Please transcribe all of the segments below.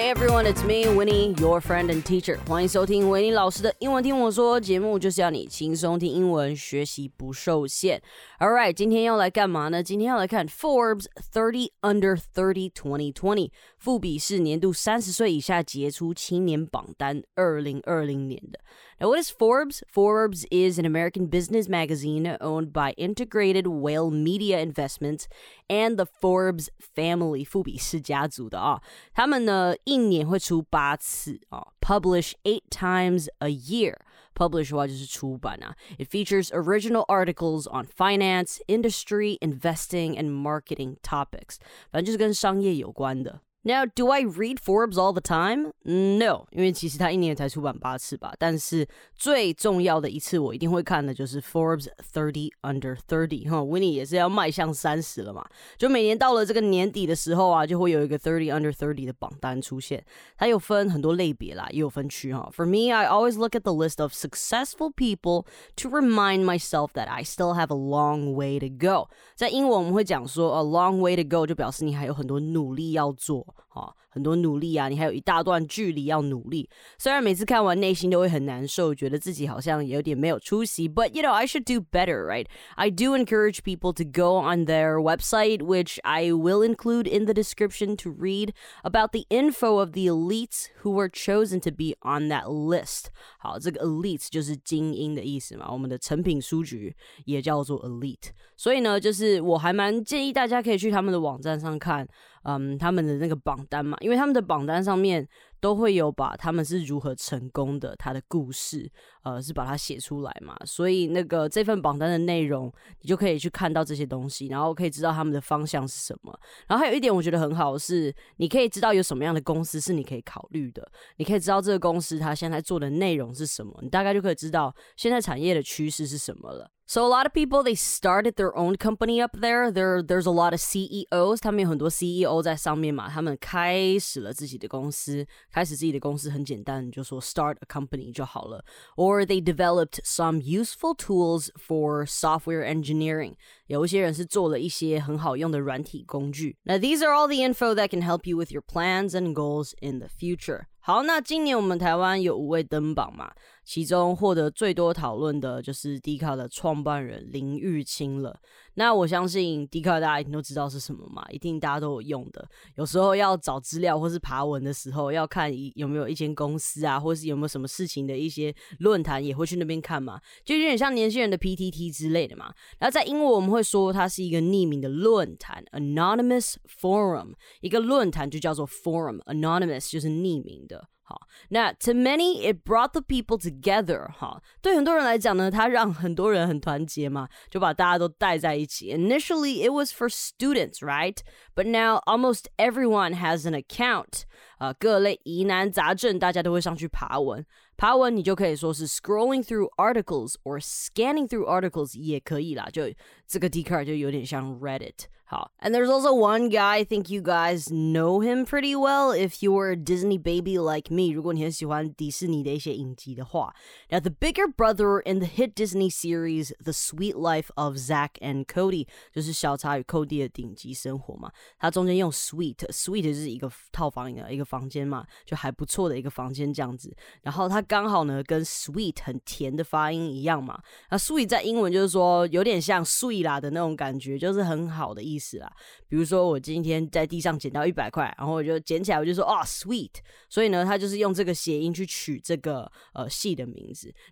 Hey everyone, it's me, Winnie, your friend and teacher. 欢迎收听维尼老师的英文听我说节目，就是要你轻松听英文，学习不受限。All right，今天要来干嘛呢？今天要来看 Forbes Thirty Under Thirty Twenty Twenty，富比士年度三十岁以下杰出青年榜单，二零二零年的。Now, what is Forbes? Forbes is an American business magazine owned by Integrated Whale Media Investments and the Forbes family. 富比士家族的啊，他们呢一年会出八次啊，publish uh, uh, eight times a year。publish 的话就是出版啊。It features original articles on finance, industry, investing, and marketing topics，反正就是跟商业有关的。now, do I read Forbes all the time? No，因为其实它一年才出版八次吧。但是最重要的一次我一定会看的就是 Forbes Thirty Under Thirty。哈，Winnie 也是要迈向三十了嘛。就每年到了这个年底的时候啊，就会有一个 Thirty Under Thirty 的榜单出现。它有分很多类别啦，也有分区哈。For me, I always look at the list of successful people to remind myself that I still have a long way to go。在英文我们会讲说 a long way to go，就表示你还有很多努力要做。 我啊，很多努力啊，你还有一大段距离要努力。虽然每次看完内心都会很难受，觉得自己好像有点没有出息，but you know I should do better, right? I do encourage people to go on their website, which I will include in the description to read about the info of the elites who were chosen to be on that list. 好，这个 elites 就是精英的意思嘛，我们的诚品书局也叫做 elite，所以呢，就是我还蛮建议大家可以去他们的网站上看，嗯，他们的那个榜单嘛，因为他们的榜单上面都会有把他们是如何成功的，他的故事，呃，是把它写出来嘛，所以那个这份榜单的内容，你就可以去看到这些东西，然后可以知道他们的方向是什么。然后还有一点我觉得很好是，你可以知道有什么样的公司是你可以考虑的，你可以知道这个公司它现在做的内容是什么，你大概就可以知道现在产业的趋势是什么了。So a lot of people they started their own company up there. There there's a lot of CEOs. 他们有很多 CEO 在上面嘛，他们开始了自己的公司。开始自己的公司很简单，你就说 start a company 就好了。Or they developed some useful tools for software engineering. 有一些人是做了一些很好用的软体工具。Now these are all the info that can help you with your plans and goals in the future. 好，那今年我们台湾有五位登榜嘛，其中获得最多讨论的就是 D 卡的创办人林玉清了。那我相信迪卡大家一定都知道是什么嘛，一定大家都有用的。有时候要找资料或是爬文的时候，要看有没有一间公司啊，或是有没有什么事情的一些论坛，也会去那边看嘛，就有点像年轻人的 PTT 之类的嘛。然后在英文我们会说它是一个匿名的论坛，anonymous forum，一个论坛就叫做 forum，anonymous 就是匿名的。好，那 to many it brought the people together 哈，对很多人来讲呢，它让很多人很团结嘛，就把大家都带在一起。Initially it was for students, right? But now almost everyone has an account. 啊，各类疑难杂症，大家都会上去爬文。爬文你就可以说是 scrolling through articles or scanning through articles 也可以啦，就这个 d c a r 就有点像 Reddit。 and there's also one guy I think you guys know him pretty well if you're a Disney baby like me. 如果你很喜欢迪士尼的一些影集的话，Now the bigger brother in the hit Disney series The Suite Life of Zack and Cody suite suite 就是一个套房的一个房间嘛，就还不错的一个房间这样子。然后它刚好呢跟 sweet 很甜的发音一样嘛。那 sweet 在英文就是说有点像碎啦的那种感觉，就是很好的意思。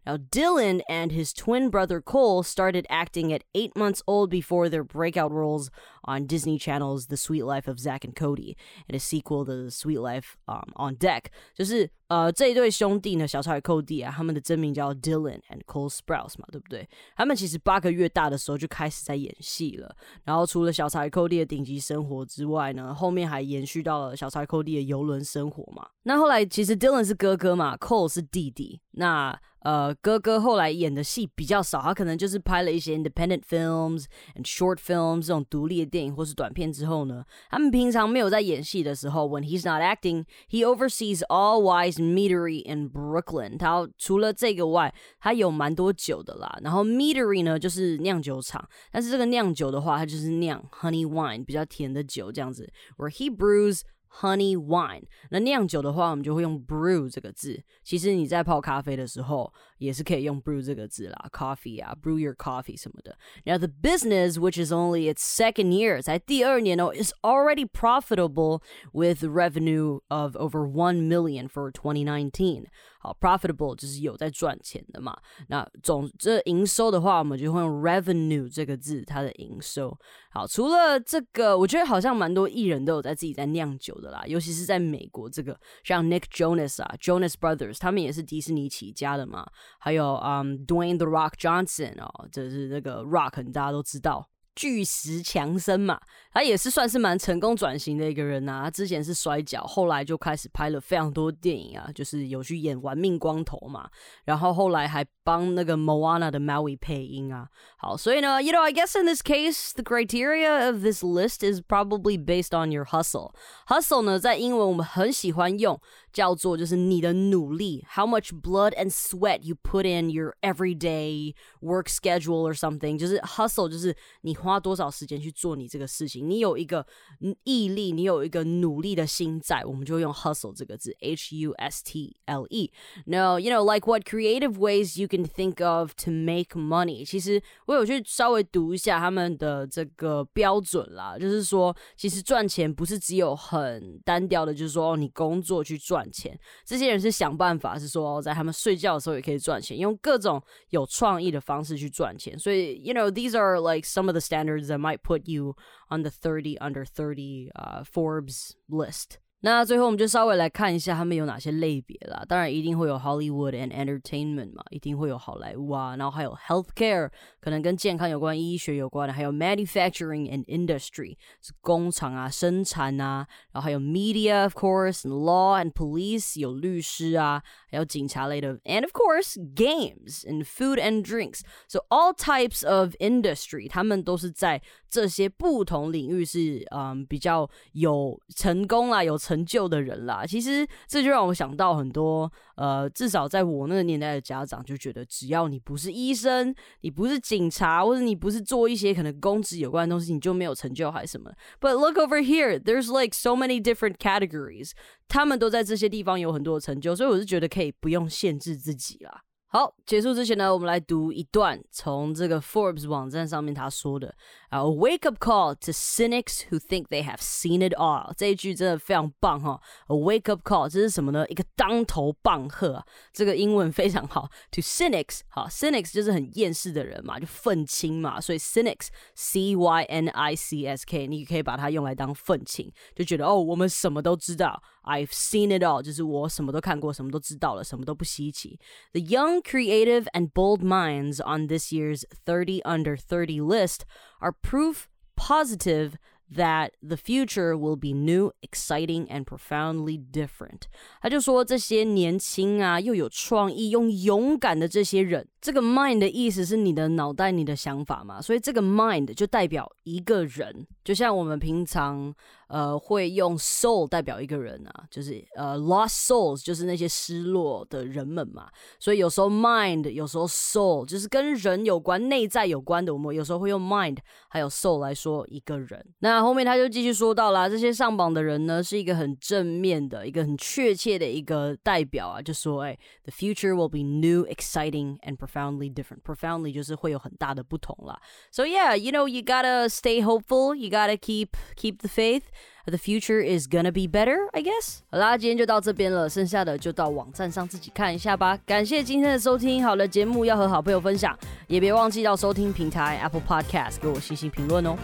now Dylan and his twin brother Cole started acting at eight months old before their breakout roles on Disney Channel's The Suite Life of Zack and Cody. And a sequel to The Suite Life um, on Deck，就是呃这一对兄弟呢，小超与寇弟啊，他们的真名叫 Dylan and Cole Sprouse 嘛，对不对？他们其实八个月大的时候就开始在演戏了。然后除了小超与寇弟的顶级生活之外呢，后面还延续到了小超与寇弟的游轮生活嘛。那后来其实 Dylan 是哥哥嘛，Cole 是弟弟。那呃，哥哥后来演的戏比较少，他可能就是拍了一些 independent films and short films 这种独立的电影或是短片之后呢，他们平常没有在演戏的时候，when he's not acting, he oversees all Wise Meadery in Brooklyn。他除了这个外，他有蛮多酒的啦。然后 Meadery 呢就是酿酒厂，但是这个酿酒的话，它就是酿 honey wine 比较甜的酒这样子，where he brews honey wine。那酿酒的话，我们就会用 brew 这个字。其实你在泡咖啡的时候，也是可以用 brew 这个字啦，coffee 啊，brew your coffee 什么的。Now the business, which is only its second year，才第二年哦，is already profitable with revenue of over one million for 2019。好，profitable 就是有在赚钱的嘛。那总这营收的话，我们就会用 revenue 这个字，它的营收。好，除了这个，我觉得好像蛮多艺人都有在自己在酿酒的啦，尤其是在美国，这个像 Nick Jonas 啊，Jonas Brothers，他们也是迪士尼起家的嘛。 还有嗯，Dwayne the Rock Johnson 哦，就是那个 Rock，大家都知道。巨石强森嘛，他也是算是蛮成功转型的一个人呐、啊。他之前是摔跤，后来就开始拍了非常多电影啊，就是有去演《玩命關頭》嘛，然后后来还帮那个 Moana 的 Maui 配音啊。好，所以呢，you know I guess in this case the criteria of this list is probably based on your hustle. Hustle 呢，在英文我们很喜欢用，叫做就是你的努力，how much blood and sweat you put in your everyday work schedule or something，就是 hustle 就是你。花多少时间去做你这个事情，你有一个毅力，你有一个努力的心在，我们就用 hustle 这个字，h u s t l e。No, you know, like what creative ways you can think of to make money。其实我有去稍微读一下他们的这个标准啦，就是说，其实赚钱不是只有很单调的，就是说你工作去赚。钱，这些人是想办法，是说在他们睡觉的时候也可以赚钱，用各种有创意的方式去赚钱。所以，you know, these are like some of the standards that might put you on the thirty under thirty uh Forbes list. 那最后我们就稍微来看一下他们有哪些类别啦。当然一定会有 Hollywood and Entertainment 嘛，一定会有好莱坞啊，然后还有 Healthcare，可能跟健康有关、医学有关的，还有 Manufacturing and Industry 是工厂啊、生产啊，然后还有 Media of course，Law and Police 有律师啊，还有警察类的，and of course Games and Food and Drinks。So all types of industry，他们都是在 这些不同领域是嗯比较有成功啦，有成。就的人啦，其实这就让我想到很多，呃，至少在我那个年代的家长就觉得，只要你不是医生，你不是警察，或者你不是做一些可能公职有关的东西，你就没有成就还是什么。But look over here, there's like so many different categories，他们都在这些地方有很多的成就，所以我是觉得可以不用限制自己啦。好，结束之前呢，我们来读一段从这个 Forbes 网站上面他说的啊 wake up call to cynics who think they have seen it all。这一句真的非常棒哈，A wake up call 这是什么呢？一个当头棒喝，这个英文非常好。To cynics，好，cynics 就是很厌世的人嘛，就愤青嘛，所以 cynics，C Y N I C S K，你可以把它用来当愤青，就觉得哦，我们什么都知道。I've seen it all，就是我什么都看过，什么都知道了，什么都不稀奇。The young, creative, and bold minds on this year's 30 under 30 list are proof positive that the future will be new, exciting, and profoundly different。他就说这些年轻啊，又有创意、又勇敢的这些人，这个 mind 的意思是你的脑袋、你的想法嘛，所以这个 mind 就代表一个人， 就像我们平常呃会用 soul 代表一个人啊，就是呃 lost souls 就是那些失落的人们嘛，所以有时候 mind 有时候 soul 就是跟人有关、内在有关的，我们有时候会用 mind 还有 soul 来说一个人。那后面他就继续说到啦，这些上榜的人呢是一个很正面的、一个很确切的一个代表啊，就说哎，the future will be new, exciting and profound。profoundly different. Profoundly 就是会有很大的不同啦。So yeah, you know, you gotta stay hopeful. You gotta keep keep the faith. The future is gonna be better, I guess. 好啦，今天就到这边了，剩下的就到网站上自己看一下吧。感谢今天的收听，好的节目要和好朋友分享，也别忘记到收听平台 Apple Podcast 给我星星评论哦。